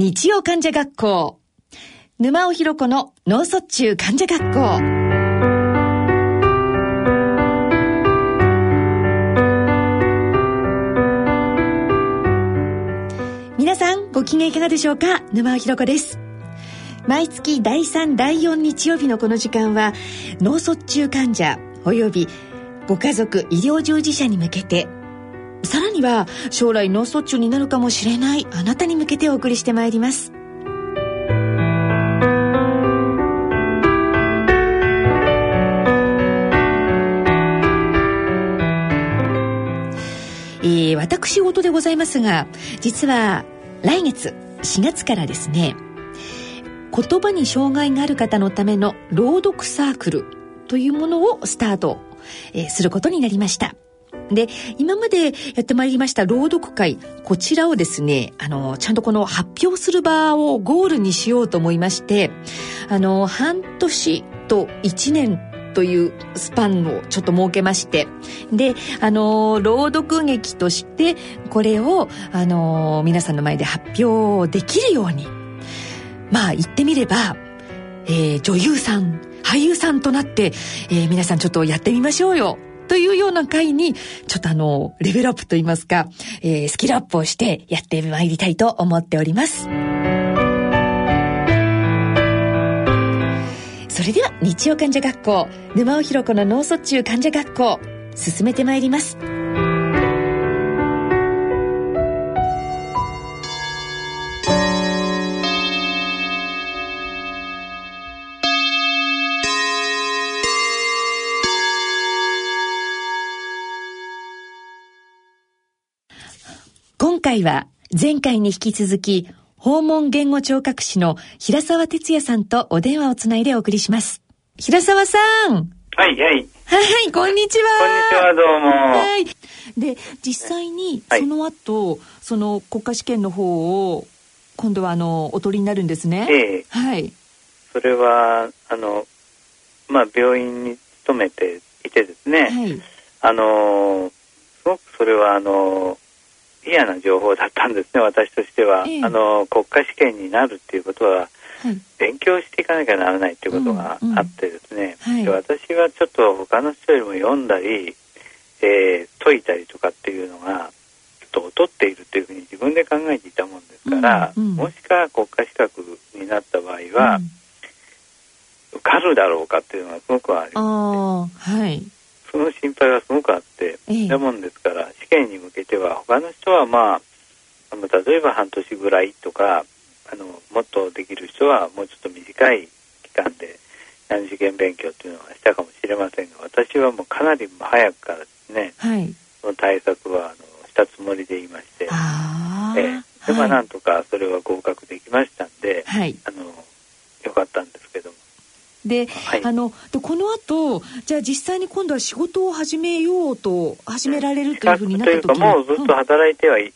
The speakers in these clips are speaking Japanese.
日曜患者学校。沼尾ひろ子の脳卒中患者学校。皆さん、ご機嫌いかがでしょうか？沼尾ひろ子です。毎月第3、第4日曜日のこの時間は、脳卒中患者及びご家族、医療従事者に向けてさらには将来脳卒中になるかもしれないあなたに向けてお送りしてまいります。えー、私事でございますが実は来月4月からですね言葉に障害がある方のための朗読サークルというものをスタート、えー、することになりました。で、今までやってまいりました朗読会、こちらをですね、あの、ちゃんとこの発表する場をゴールにしようと思いまして、あの、半年と1年というスパンをちょっと設けまして、で、あの、朗読劇として、これを、あの、皆さんの前で発表できるように、まあ、言ってみれば、えー、女優さん、俳優さんとなって、えー、皆さんちょっとやってみましょうよ。というような回に、ちょっとあの、レベルアップといいますか、えー、スキルアップをしてやってまいりたいと思っております。それでは、日曜患者学校、沼尾ひ子の脳卒中患者学校、進めてまいります。今回は前回に引き続き訪問言語聴覚士の平沢哲也さんとお電話をつないでお送りします。平沢さん。はいはい。はい、こんにちは。こんにちは、どうも。はい。で、実際にその後、はい、その国家試験の方を今度はあのお取りになるんですね。ええ。はい。それはあのまあ病院に勤めていてですね。はい。あのすごくそれはあの嫌な情報だったんですね、私としては。えあの国家試験になるっていうことは、はい、勉強していかなきゃならないっていうことがあってですね、うんうんはい、私はちょっと他の人よりも読んだり、えー、解いたりとかっていうのが、ちょっと劣っているというふうに自分で考えていたもんですから、うんうん、もしか国家資格になった場合は、うん、受かるだろうかっていうのがすごくあります、ね、心配はすごくあって、ええ、なもんですから試験に向けては他の人はまああの例えば半年ぐらいとかあのもっとできる人はもうちょっと短い期間で何受験勉強っていうのはしたかもしれませんが私はもうかなり早くからですね、はい、その対策はあのしたつもりでいまして、ええ、でまあなんとかそれは合格できましたんで、はい、あのよかったんですけどもで、はい、あのでこの後じゃあ実際に今度は仕事を始めようと始められるというふうになった時に、もうずっと働いてはい,、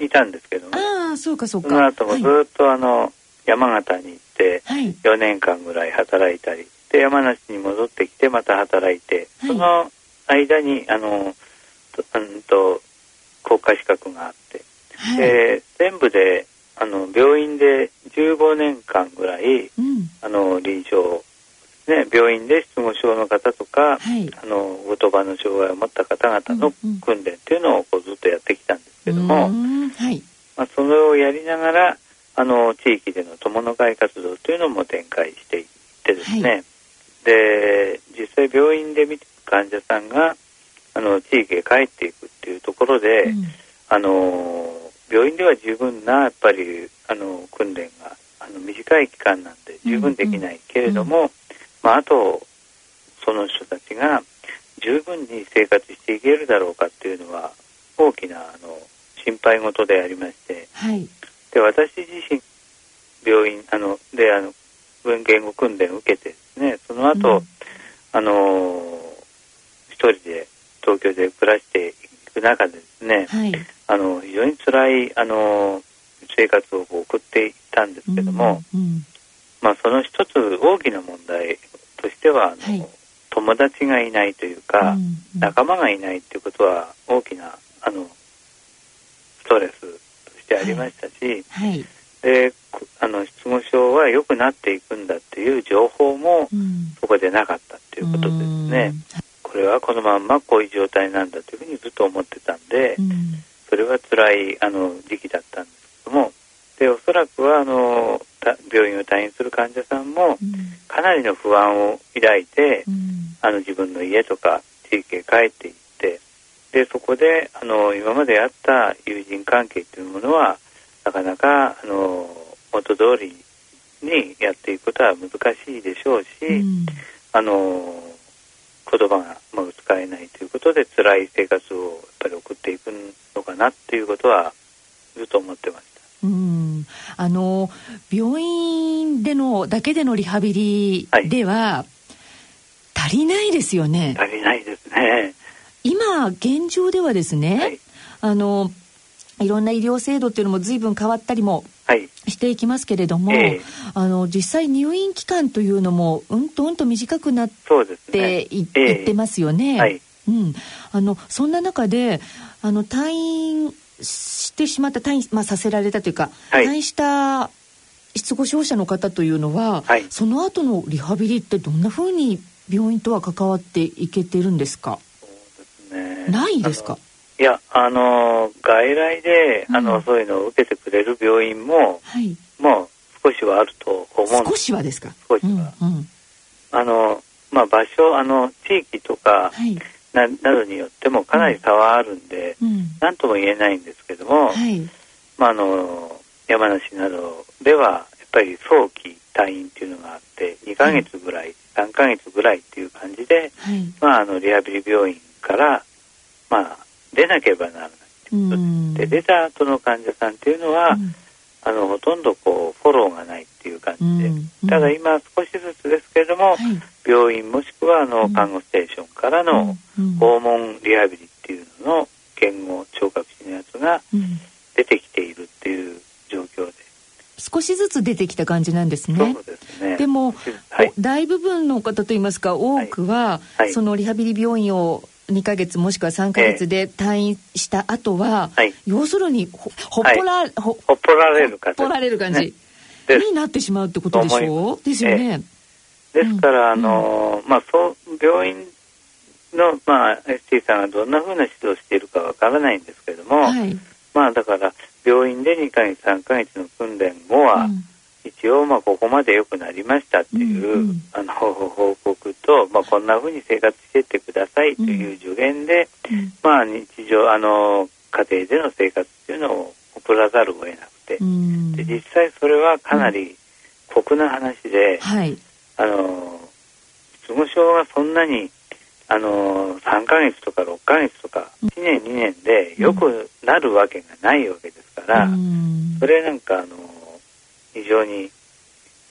いたんですけども、ああそうかそうか。その後もずっとあの、はい、山形に行って4年間ぐらい働いたりで山梨に戻ってきてまた働いて、その間にあのとと国家資格があって、で全部であの病院で15年間ぐらい、うん、あの臨床ね、病院で失語症の方とか、はい、あの言葉の障害を持った方々の訓練っていうのをこうずっとやってきたんですけども、はい、まあ、それをやりながらあの地域での友の会活動というのも展開していってですね、はい、で実際病院で見てる患者さんがあの地域へ帰っていくっていうところで、うん、あの病院では十分なやっぱりあの訓練があの短い期間なんで十分できないけれども、うんうんまあ、あとその人たちが十分に生活していけるだろうかっていうのは大きなあの心配事でありまして、はい、で私自身病院あのであの文言語訓練を受けてですねその後、うん、あの一人で東京で暮らしていく中でですね、はい、あの非常に辛いあの生活を送っていたんですけども、うんうん、まあ、その一つ大きな問題としてはあの、はい、友達がいないというか、うんうん、仲間がいないということは大きなあのストレスとしてありましたし、はい。はい、で失語症は良くなっていくんだっていう情報もそこでなかったっていうことですね。これはこのまんまこういう状態なんだというふうにずっと思ってたんで、それは辛いあの時期だったんですけどもでおそらくはあの病院を退院する患者さんもかなりの不安を抱いて、あの自分の家とか地域へ帰っていってでそこであの今まであった友人関係というものはなかなかあの元通りにやっていくことは難しいでしょうし、うん、あの言葉がまあ使えないということで辛い生活をやっぱり送っていくのかなっていうことはずっと思ってました。うんあの病院でのだけでのリハビリでは、はい、足りないですよね。足りないですね。今現状ではですね、はい、あのいろんな医療制度っていうのも随分変わったりもしていきますけれども、はいえ。ー、あの実際入院期間というのもうんとうんと短くなってい,、ってますよね。はい、うん、あのそんな中であの退院してしまった退院、まあ、させられたというか、はい、退院した失語症者の方というのは、はい、その後のリハビリってどんなふうに病院とは関わっていけてるんですか？ね。ないですか？いや、あの、外来で、あの、そういうのを受けてくれる病院も、はい、もう少しはあると思うんです。少しはですか？少しは。うんうん、あの、まあ、場所、あの、地域とか、はい、ななどによってもかなり差はあるんで、うん、なんとも言えないんですけども、はい、まあ、あの、山梨などでは、やっぱり早期退院っていうのがあって、2ヶ月ぐらい、はい、3ヶ月ぐらいっていう感じで、はい、まあ、あの、リハビリ病院から、まあ、出なければならない。で出た後の患者さんっていうのは、うん、あのほとんどこうフォローがないっていう感じで、ただ今少しずつですけれども、はい、病院もしくはあの看護ステーションからの訪問リハビリっていうのの言語聴覚士のやつが出てきているっていう状況で。少しずつ出てきた感じなんですね。でね。でも、はい、大部分の方といいますか多くは、はい、そのリハビリ病院を2か月もしくは3か月で退院した後は、えー、要するにほほっぽら、はい、ほっぽられる感じ、ほっぽられる感じ、になってしまうってことでしょ？うですよね。えー、ですから、あのー、まあそう病院の、まあ、ST さんがどんなふうな指導をしているかわからないんですけれども、はい、まあだから病院で2か月3か月の訓練後は、うん。一応まあここまで良くなりましたっていう、うんうん、あと、まあ、こんなふうに生活してってくださいという助言で、うん、まあ日常あの家庭での生活っていうのを送らざるを得なくて、うん、で実際それはかなり酷な話で、はい、あの失語症がそんなにあの3ヶ月とか6ヶ月とか1年2年でよくなるわけがないわけですから、それなんかあの非常に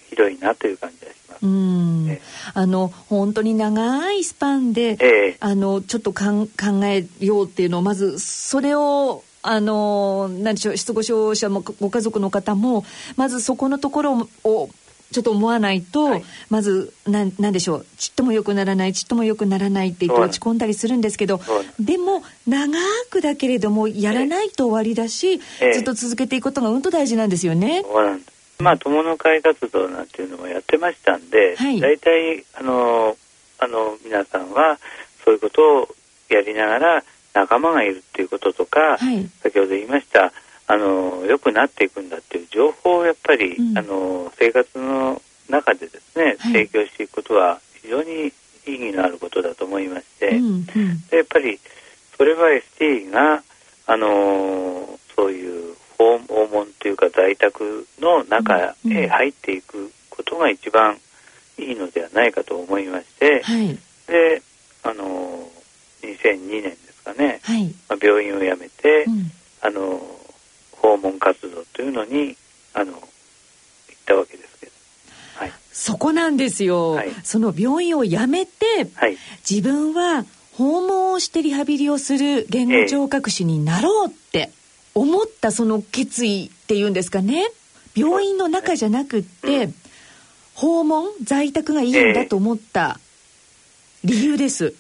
ひどいなという感じがします。うん。えあの本当に長いスパンで、えあのちょっとかん考えようっていうのをまずそれをあの何でしょう失語症者もご家族の方もまずそこのところをちょっと思わないと、はい、まずななんでしょうちっとも良くならないちっとも良くならないって言って落ち込んだりするんですけどでも長くだけれどもやらないと終わりだし、えずっと続けていくことがうんと大事なんですよね。そうなんですまあ友の会活動なんていうのもやってましたんで、はい、大体あのあの皆さんはそういうことをやりながら仲間がいるっていうこととか、はい、先ほど言いましたあの良くなっていくんだっていう情報をやっぱり、うん、あの生活の中でですね、提供していくことは非常に意義のあることだと思いまして、うんうん、でやっぱりそれは ST があのそういう訪問というか在宅の中へ入っていくことが一番いいのではないかと思いまして、はい、であの2002年ですかね、はい、まあ、病院を辞めて、うん、あの訪問活動というのにあの行ったわけですけど、はい、そこなんですよ、はい、その病院を辞めて、自分は訪問をしてリハビリをする言語聴覚士になろうって、え思ったその決意っていうんですかね。病院の中じゃなくって、訪問在宅がいいんだと思った理由です。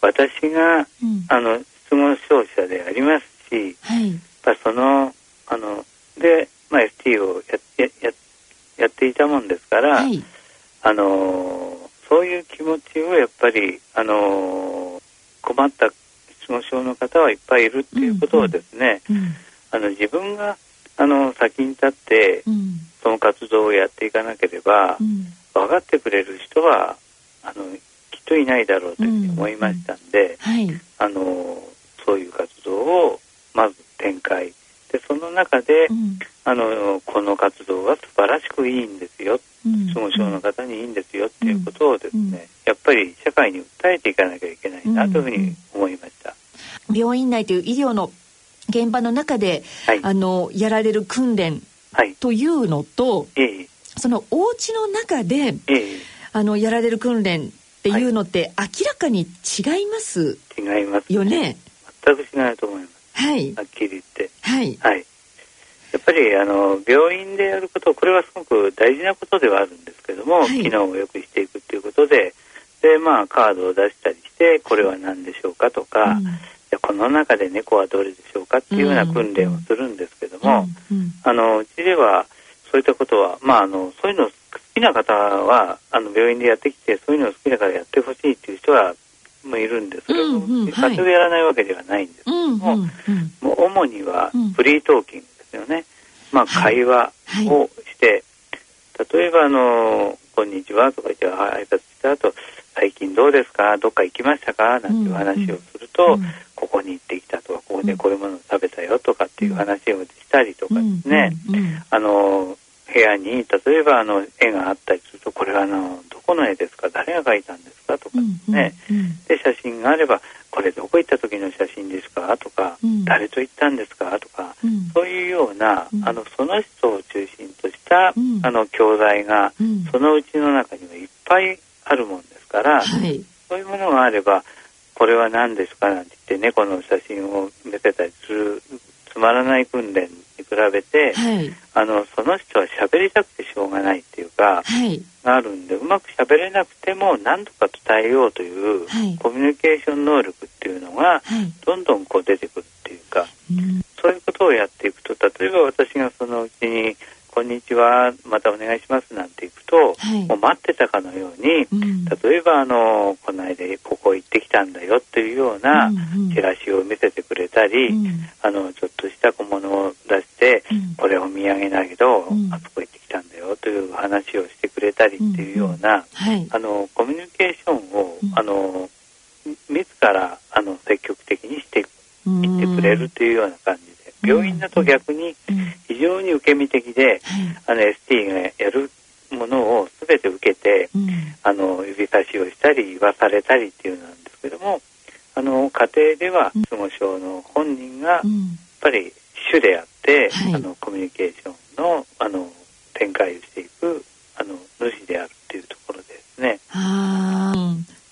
私が、うん、あの質問商社でありますし、はい、そのあので、まあ、ST をややややっていたもんですから、はい、あのそういう気持ちをやっぱり、あの困った失語症の方はいっぱいいるっていうことをですね、うんうん、あの自分があの先に立って、その活動をやっていかなければ、分かってくれる人はあのきっといないだろうと思いましたんで、はい、あのそういう活動をまず展開。でその中で、うん、あのこの活動は素晴らしくいいんですよ。失語症の方にいいんですよっていうことをですね、うん、やっぱり社会に訴えていかなきゃいけないなというふうに思いました。病院内という医療の現場の中で、はい、あのやられる訓練というのと、はい、そのお家の中で、ええ、あのやられる訓練っていうのって明らかに違います、はい、違います、よね？全く違うと思います。はい、はっきり言って。はい。はい。やっぱりあの病院でやることこれはすごく大事なことではあるんですけども、はい、機能を良くしていくっていうことでで、まあ、カードを出したりしてこれは何でしょうかとか、うん、この中で猫はどれでしょうかっていうような訓練をするんですけども、うん。うん、あのうちではそういったことは、まあ、あのそういうの好きな方はあの病院でやってきてそういうのを好きだからやってほしいっていう人はもいるんですけど、うんうやらないわけではないんですけども、うんうんうん、もう主にはフリートーキングですよね。まあ、会話をして、はい、例えばあの「こんにちは」とかじゃあ挨拶した後最近どうですか？どっか行きましたか？なんていう話をすると、うんうん、ここに行ってきたとかここでこういうものを食べたよとかっていう話をしたりとかですね、あの部屋に例えばあの絵があったりするとこれはあのどこの絵ですか？誰が描いたんですか？とかですね、で写真があればこれどこ行った時の写真ですか？とか、うん、誰と行ったんですか？とか、うん、そういうような、うん、あのその人を中心とした、あの教材が、そのうちの中にはいっぱいあるもんですから、はい、そういうものがあればこれは何ですかなんて言って猫の写真を見せたりするつまらない訓練にはい、あのその人は喋りたくてしょうがないっていうか、はい、があるんでうまく喋れなくても何とか伝えようという、はい、コミュニケーション能力っていうのが、どんどんこう出てくるっていうか、そういうことをやっていくと例えば私がそのうちにこんにちは、またお願いしますなんて行くと、はい、もう待ってたかのように、うん、例えばあのこの間ここ行ってきたんだよっていうようなチラシを見せてくれたり、うん。うん、あのちょっとした小物を出して、うん、これお土産だけど、うん、あそこ行ってきたんだよという話をたりっていうような、はい、あのコミュニケーションを、あの自らあの積極的にしていってくれるというような感じ病院だと逆に非常に受け身的で、あの ST がやるものを全て受けて、あの指差しをしたり言わされたりっていうのなんですけどもあの家庭では失語症の本人がやっぱり主であって、あのコミュニケーションのあの展開をしていくあの主であるっていうところですね。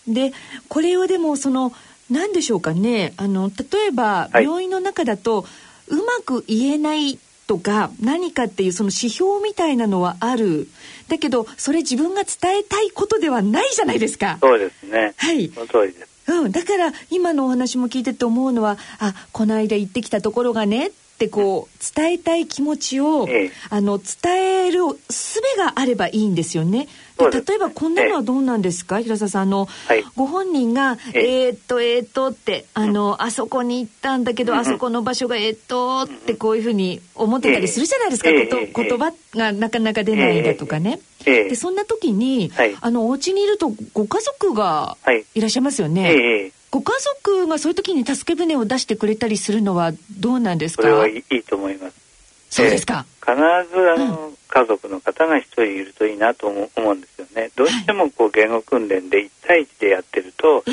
でこれをでもその何でしょうかね。あの例えば病院の中だと、はいうまく言えないとか何かっていうその指標みたいなのはある。だけどそれ自分が伝えたいことではないじゃないですか。そうですね。はい。その通りです。うん、だから今のお話も聞いてて思うのはあこの間行ってきたところがねってこう伝えたい気持ちを、ええ、あの伝える術があればいいんですよね。で例えばこんなのはどうなんですか、え、平沢さんあの、はい、ご本人が「えー、っとえー、っと」ってあの、うん、あそこに行ったんだけど、うん、あそこの場所が「えー、っと」ってこういうふうに思ってたりするじゃないですか、こと言葉がなかなか出ないだとかね。でそんな時に、はい、あのお家にいるとご家族がい。らっしゃいますよね。ご家族がそういう時に助け舟を出してくれたりするのはどうなんですか？それはいいと思いますそうですか、えー、必ずあの、うん、家族の方が一人いるといいなと思うんですよね。どうしてもこう言語訓練で1対1でやってると、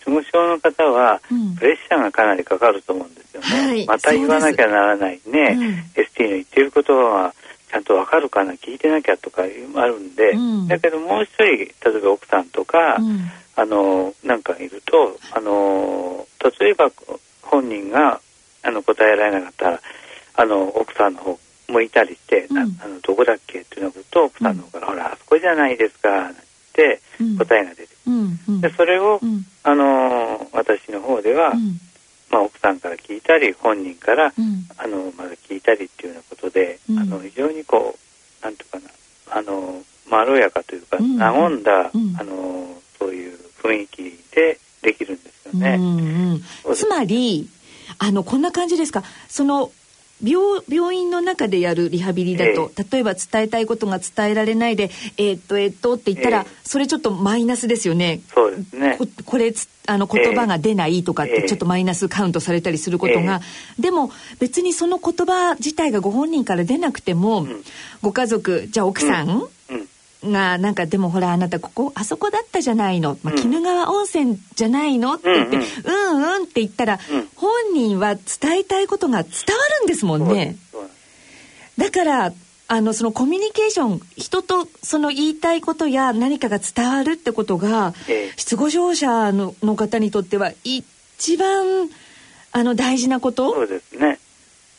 失語症の方はプレッシャーがかなりかかると思うんですよね、はい、また言わなきゃならないね、うん、ST の言ってることはちゃんとわかるかな聞いてなきゃとかあるんで、うん、だけどもう一人例えば奥さんとか、うん。あのなんかいるとあの例えば本人があの答えられなかったらあの奥さんの方向いたりして、うん、あのどこだっけっていうのこと奥さんの方から、うん、ほらあそこじゃないですかって答えが出てでそれを、あの私の方では、まあ、奥さんから聞いたり本人から、あのまだ聞いたりっていうようなことで、あの非常にこうなんとかなあのまろやかというか、和んだ、あのそういう雰囲気でできるんですよね。つまりあのこんな感じですか？その病病院の中でやるリハビリだと、えー、例えば伝えたいことが伝えられないで「えー、っとえー、っと」って言ったら、えー、それちょっとマイナスですよね。そうですね。ここれあの言葉が出ないとかってちょっとマイナスカウントされたりすることが、でも別にその言葉自体がご本人から出なくても、うん、ご家族じゃあ奥さん、うんがなんかでもほらあなたここあそこだったじゃないの、まあ、鬼怒川温泉じゃないのって言って、うん、うん、うん。って言ったら、本人は伝えたいことが伝わるんですもんね。だからあのそのコミュニケーション人とその言いたいことや何かが伝わるってことが、え失語症者のの方にとっては一番あの大事なこと？そうですね。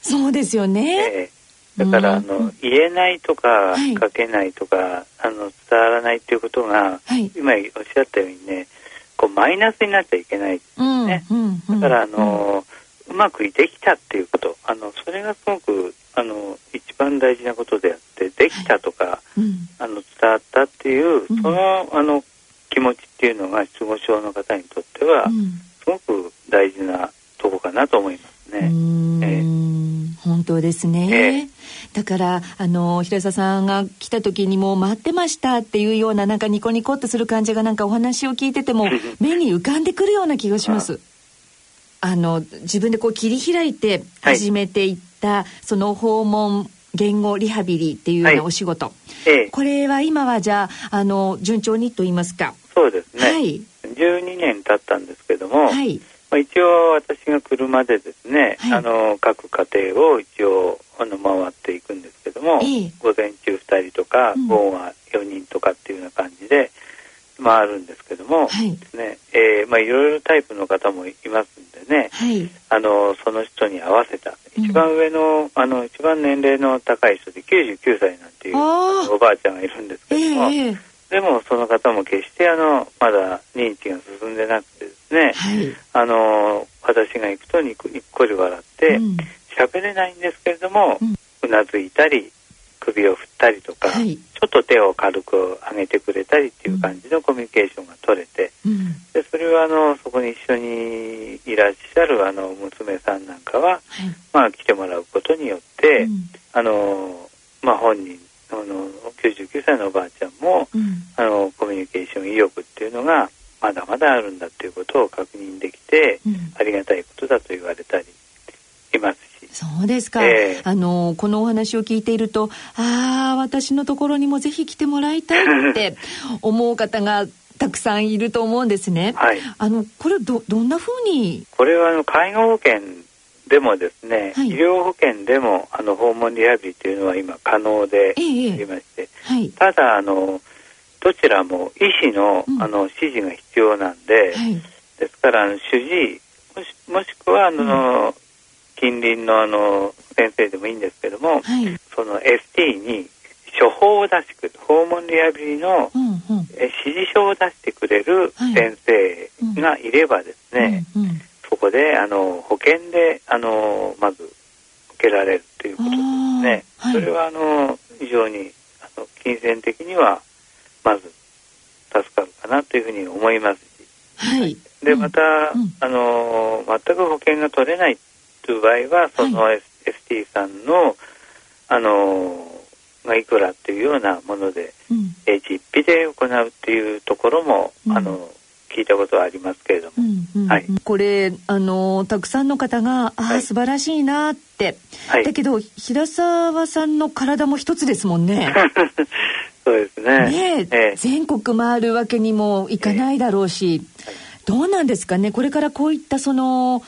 そうですよね、えだから、あの言えないとか、書けないとかあの伝わらないっていうことが、はい、今おっしゃったようにねこうマイナスになっちゃいけないですね、だからあの、うまくできたっていうこと。あのそれがすごくあの一番大事なことであってできたとか、はい。うん、あの伝わったっていう、そのあの気持ちっていうのが失語症の方にとっては、うん、すごく大事なとこかなと思いますね。えー、本当ですね、からあの平沢さんが来た時にも待ってましたっていうようななんかニコニコってする感じがなんかお話を聞いてても 目に浮かんでくるような気がします。あの自分でこう切り開いて始めていった、はい、その訪問言語リハビリっていうようなお仕事、はい、これは今はじゃああの順調にと言いますか。そうですね、はい、12年経ったんですけども、はい、まあ、一応私が来るまでですね、はい、あの各家庭を一応あの回っていくんですけども、え午前中2人とか、うん、午後は4人とかっていうような感じで回るんですけども、はい、ねえー、まあ、いろいろタイプの方もいますんでね、はい、あのその人に合わせた一番上のうん、あの一番年齢の高い人で99歳なんていうおばあちゃんがいるんですけども。えーでもその方も決してあのまだ認知が進んでなくてですね、はい、あの私が行くとにっこり笑って喋、うん、れないんですけれども、うん、なずいたり首を振ったりとか、はい、ちょっと手を軽く上げてくれたりっていう感じのコミュニケーションが取れて、うん、でそれはあのそこに一緒にいらっしゃるあの娘さんなんかは、はい、まあ来てもらうことによって、あのまあ本人あの99歳のおばあちゃんも、うん、あのコミュニケーション意欲っていうのがまだまだあるんだっていうことを確認できて、うん、ありがたいことだと言われたりいますし。そうですか、えー、あのこのお話を聞いているとああ私のところにもぜひ来てもらいたいって 思う方がたくさんいると思うんですね。はい、あのこれどどんなふうに？これはあの介護保険でもですね、はい、医療保険でもあの訪問リハビリというのは今可能でありまして、ええはい、ただあのどちらも医師の,、あの指示が必要なんで、はい、ですからあの主治もしもしくはあの、うん、近隣のあの先生でもいいんですけども、その ST に処方を出してくる訪問リハビリの、うんうん、指示書を出してくれる先生がいればですね、うんうんそこであの保険であのまず受けられるということですね。はい、それはあの非常にあの金銭的にはまず助かるかなというふうに思いますし、はい、でまた、うん、あの全く保険が取れないという場合はその、はい、ST さんのあのがいくらっていうようなもので、うん、え実費で行うっていうところも、うん、あの聞いたことはありますけれども、うんうん、はい、これあのたくさんの方がああ、はい、素晴らしいなって、はい、だけど平沢さんの体も一つですもんね。そうですね。ね、え全国回るわけにもいかないだろうし、えどうなんですかね？これからこういったその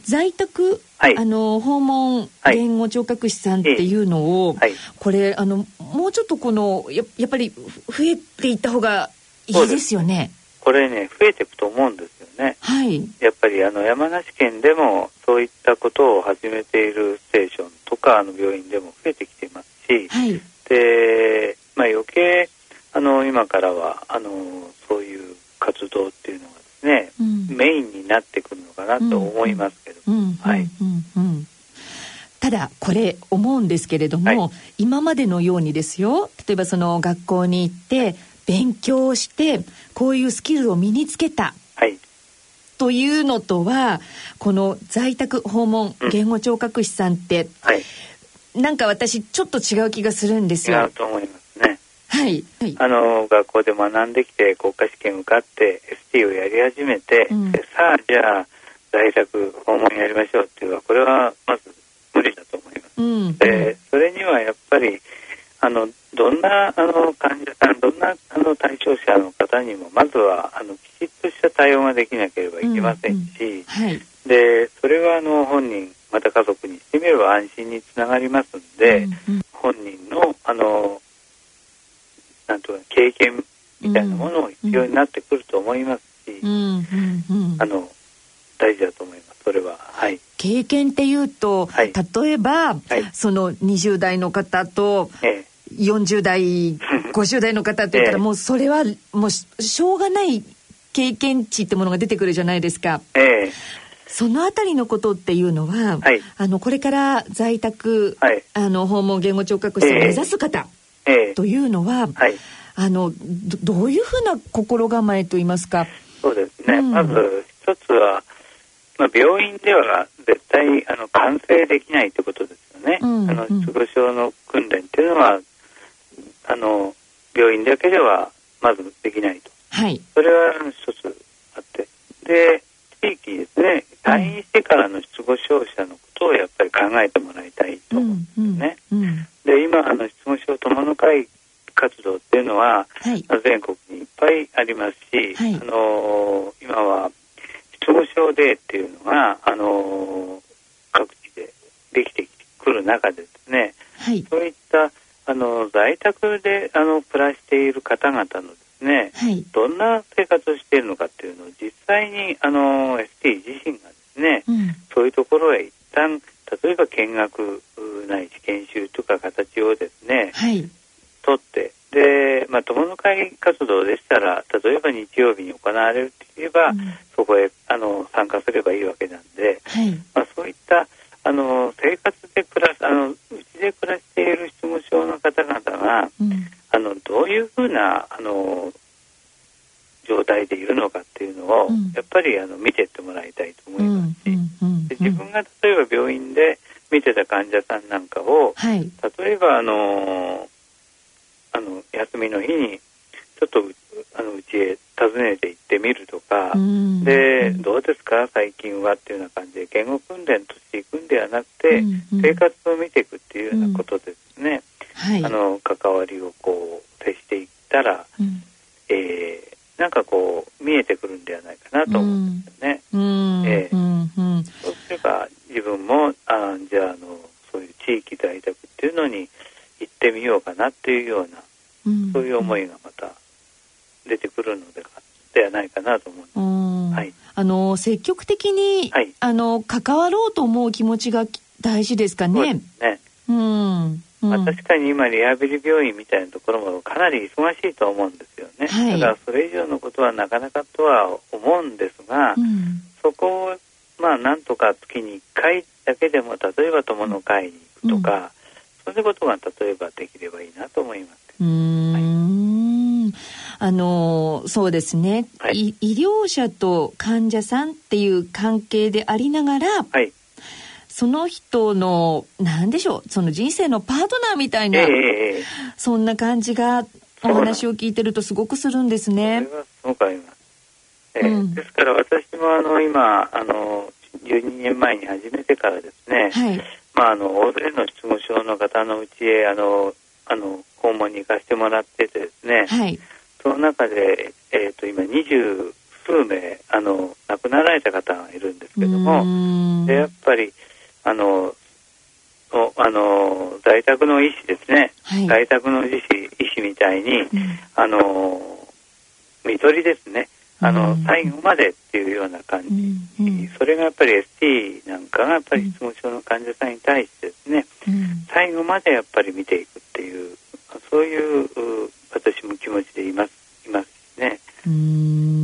在宅、はい、あの訪問言語聴覚士さんっていうのを、はい、これあのもうちょっとこのややっぱり増えていった方がいいですよね。これね増えていくと思うんですよね。はい。やっぱりあの山梨県でもそういったことを始めているステーションとかあの病院でも増えてきていますし、はい、で、まあ、余計あの今からはあのそういう活動っていうのがですね、うん、メインになってくるのかなと思いますけど、はい。ただこれ思うんですけれども、はい、今までのようにですよ。例えばその学校に行って勉強してこういうスキルを身につけた、はい、というのとはこの在宅訪問言語聴覚士さんって、うんはい、なんか私ちょっと違う気がするんですよ。と思いますね。はい、はい、あの学校で学んできて国家試験受かって ST をやり始めて、うん、さあじゃあ在宅訪問やりましょうっていうのはこれはまず無理だと思います。うん、でそれにはやっぱりあのどんなあの患者さんどんなあの対象者の方にもまずはあのきちっとした対応ができなければいけませんし、うんうんはい、でそれはあの本人また家族にしてみれば安心につながりますので、うんうん、本人のあのなんとか経験みたいなものを必要になってくると思いますし、あの大事だと思います。それは、はい、経験っていうと、はい、例えば、はい、その20代の方と、ええ40代50代の方って言ったら、もうそれはもうしょうがない経験値ってものが出てくるじゃないですか。ええ、そのあたりのことっていうのは、はい、あのこれから在宅、はい、あの訪問言語聴覚士を目指す方、というのは、はい、あのどういうふうな心構えといいますか？そうですね。うん、まず一つは、まあ、病院では絶対あの完成できないってことですよね。うん、あの失語症の訓練っていうのはあの病院だけではまずできないと、はい、それは一つあって。で地域ですね退院してからの失語症者のことをやっぱり考えてもらいたいと。思うんですね。うんうんうん、で今あの失語症友の会活動っていうのは、はい、全国にいっぱいありますし、はい、あの今は失語症デーっていうのがあの各地でできてくる中でですね、はい、そういったあの在宅であの暮らしている方々のですね、はい、どんな生活をしているのかっていうのを実際にあの ST 自身がですね、うん、そういうところへ一旦例えば見学ないし研修とか形をですね、はい、取ってで、まあ、友の会活動でしたら例えば日曜日に行われるといえば、うん、そこへあの参加すればいいわけなんで、はい、まあ、そういったあの生活で暮らすあのうちで暮らしている失語症の方々が、うん、あのどういうふうなあの状態でいるのかっていうのを、うん、やっぱりあの見てってもらいたいと思いますし、で自分が例えば病院で見てた患者さんなんかを、はい、例えばあのあの休みの日にちょっとあのうちへ訪ねて行ってみるとか、でどうですか？最近はっていうような感じで言語訓練としていくんではなくて、生活を見ていくっていうようなことですね、はい、あの関わりをこう接していったら、うん、えー、なんかこう見えてくるんではないかなと思うんですよね。えー、そうすれば自分もあじゃああのそういう地域在宅っていうのに行ってみようかなっていうような、そういう思いがまた出てくるのでではないかなと思います。はい、あの積極的に、はい、あの関わろうと思う気持ちが大事ですかね。ね。うん。まあ、確かに今リハビリ病院みたいなところもかなり忙しいと思うんですよね、はい、だからそれ以上のことはなかなかとは思うんですが、うん、そこをまあなんとか月に1回だけでも例えば友の会に行くとか、うん、そういうことが例えばできればいいなと思います。うんあのそうですね、はい、医療者と患者さんっていう関係でありながら、はい、その人の何でしょうその人生のパートナーみたいな、えー、そんな感じがお話を聞いてるとすごくするんですね。ですから私もあの今あの12年前に始めてからですね、はい、まああの大勢の失語症の方のうちへあのあの訪問に行かせてもらっててですね、はい、その中で、えーと、今二十数名あの亡くなられた方がいるんですけどもでやっぱりあのあの在宅の医師ですね、はい、在宅の医師医師みたいに、うん、あの看取りですね。あの、最後までっていうような感じ、うん、それがやっぱり ST なんかがやっぱり失語症の患者さんに対してですね、うん、最後までやっぱり見ていくっていうそういう私も気持ちでいますいますね。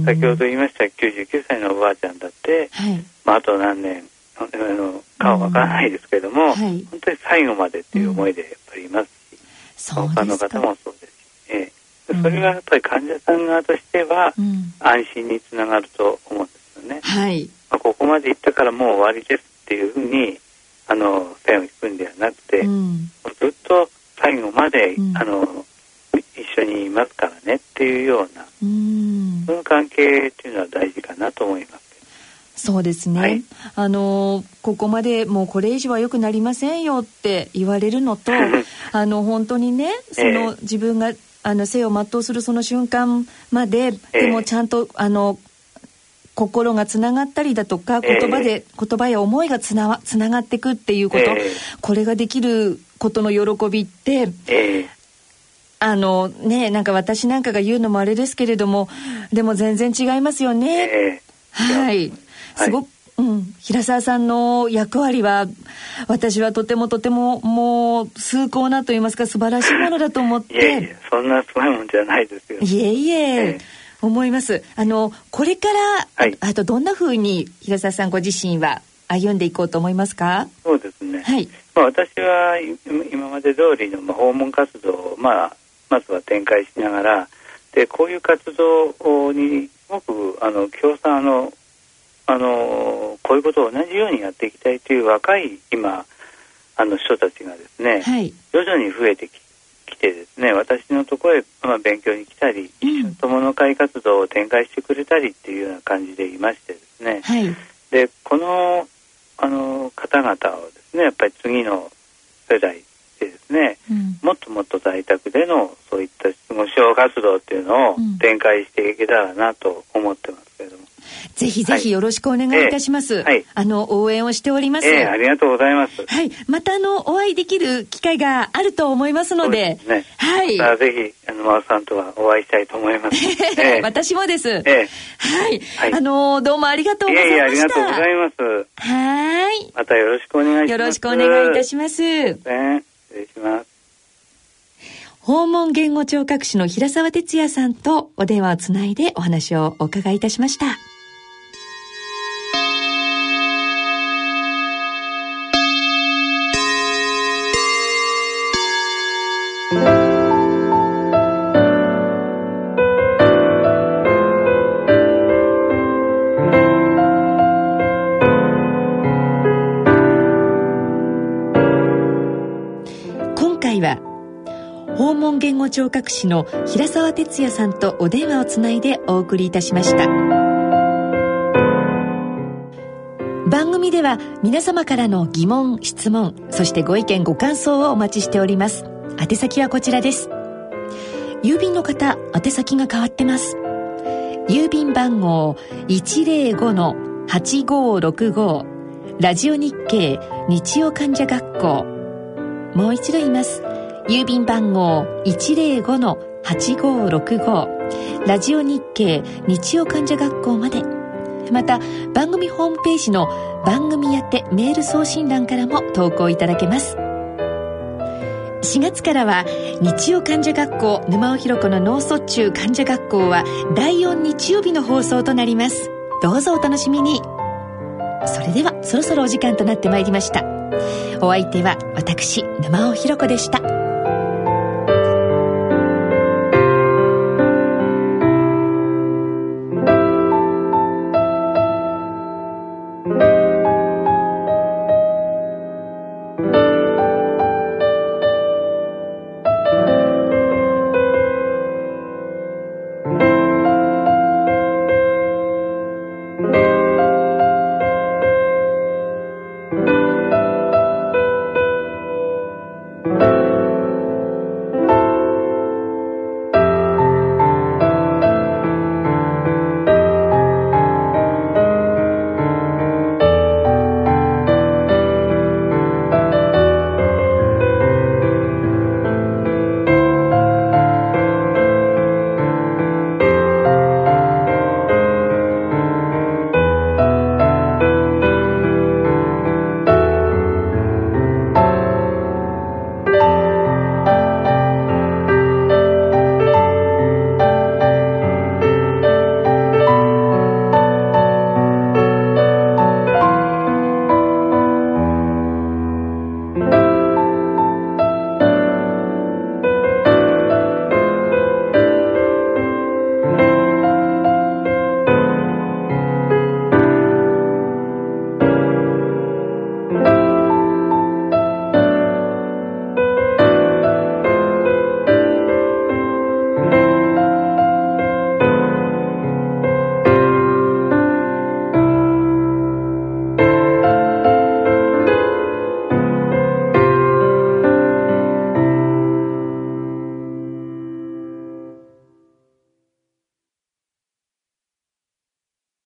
先ほど言いました99歳のおばあちゃんだって、はい、まあ、あと何年あの顔わからないですけれども、はい、本当に最後までっていう思いでやっぱりいますし、うん、他の方もそうですし、えー、それがやっぱり患者さん側としては、安心につながると思うんですよね。はい。まあ、ここまで行ったからもう終わりですっていうふうに、あの、線を引くんではなくて、うん、ずっと最後まで、あの、一緒にいますからねっていうような、係っていうのは大事かなと思います。そうですね、はい、あのここまでもうこれ以上は良くなりませんよって言われるのと あの本当にねその、えー、自分があの生を全うするその瞬間まで、えー、でもちゃんとあの心がつながったりだとか言葉で、えー、言葉や思いがつなつながっていくっていうこと、これができることの喜びって、あのねなんか私なんかが言うのもあれですけれどもでも全然違いますよね。はい。すごく、うん、平沢さんの役割は私はとてもとてももう崇高なと言いますか素晴らしいものだと思って。いえいえそんなすごいもんじゃないですよ。いえいえ、えー、思います。あのこれから、はい、あとどんなふうに平沢さんご自身は歩んでいこうと思いますか？そうですね、はい。まあ、私は今まで通りの訪問活動を、まあ、まずは展開しながらでこういう活動にすごくあの共産のあのこういうことを同じようにやっていきたいという若い今あの人たちがですね、はい、徐々に増えてききてですね私のところへ、まあ、勉強に来たり、友の会活動を展開してくれたりっていうような感じでいましてですね、はい、でこのあの方々をですねやっぱり次の世代でですね、うん、もっともっと在宅でのそういった失語症活動っていうのを展開していけたらなと思ってますけれども。ぜひぜひよろしくお願いいたします。はい、あの、応援をしております。えー、ありがとうございます。はい。また、あの、お会いできる機会があると思いますので。でね、はい。まぜひ、あの、マーさんとはお会いしたいと思います。えー、私もです。えー、はい。はい、あの、どうもありがとうございました。いやいやありがとうございます。はい。またよろしくお願いします。よろしくお願いいたします。ね、失礼します。訪問言語聴覚士の平沢哲也さんとお電話をつないでお話をお伺いいたしました。訪問言語聴覚士の平沢哲也さんとお電話をつないでお送りいたしました。番組では皆様からの疑問質問そしてご意見ご感想をお待ちしております。宛先はこちらです。郵便の方宛先が変わってます。郵便番号105-8565ラジオ日経日曜患者学校。もう一度言います。郵便番号105-8565ラジオ日経日曜患者学校まで。また番組ホームページの番組宛てメール送信欄からも投稿いただけます。4月からは日曜患者学校沼尾ひろ子の脳卒中患者学校は第4日曜日の放送となります。どうぞお楽しみに。それではそろそろお時間となってまいりました。お相手は私沼尾ひろ子でした。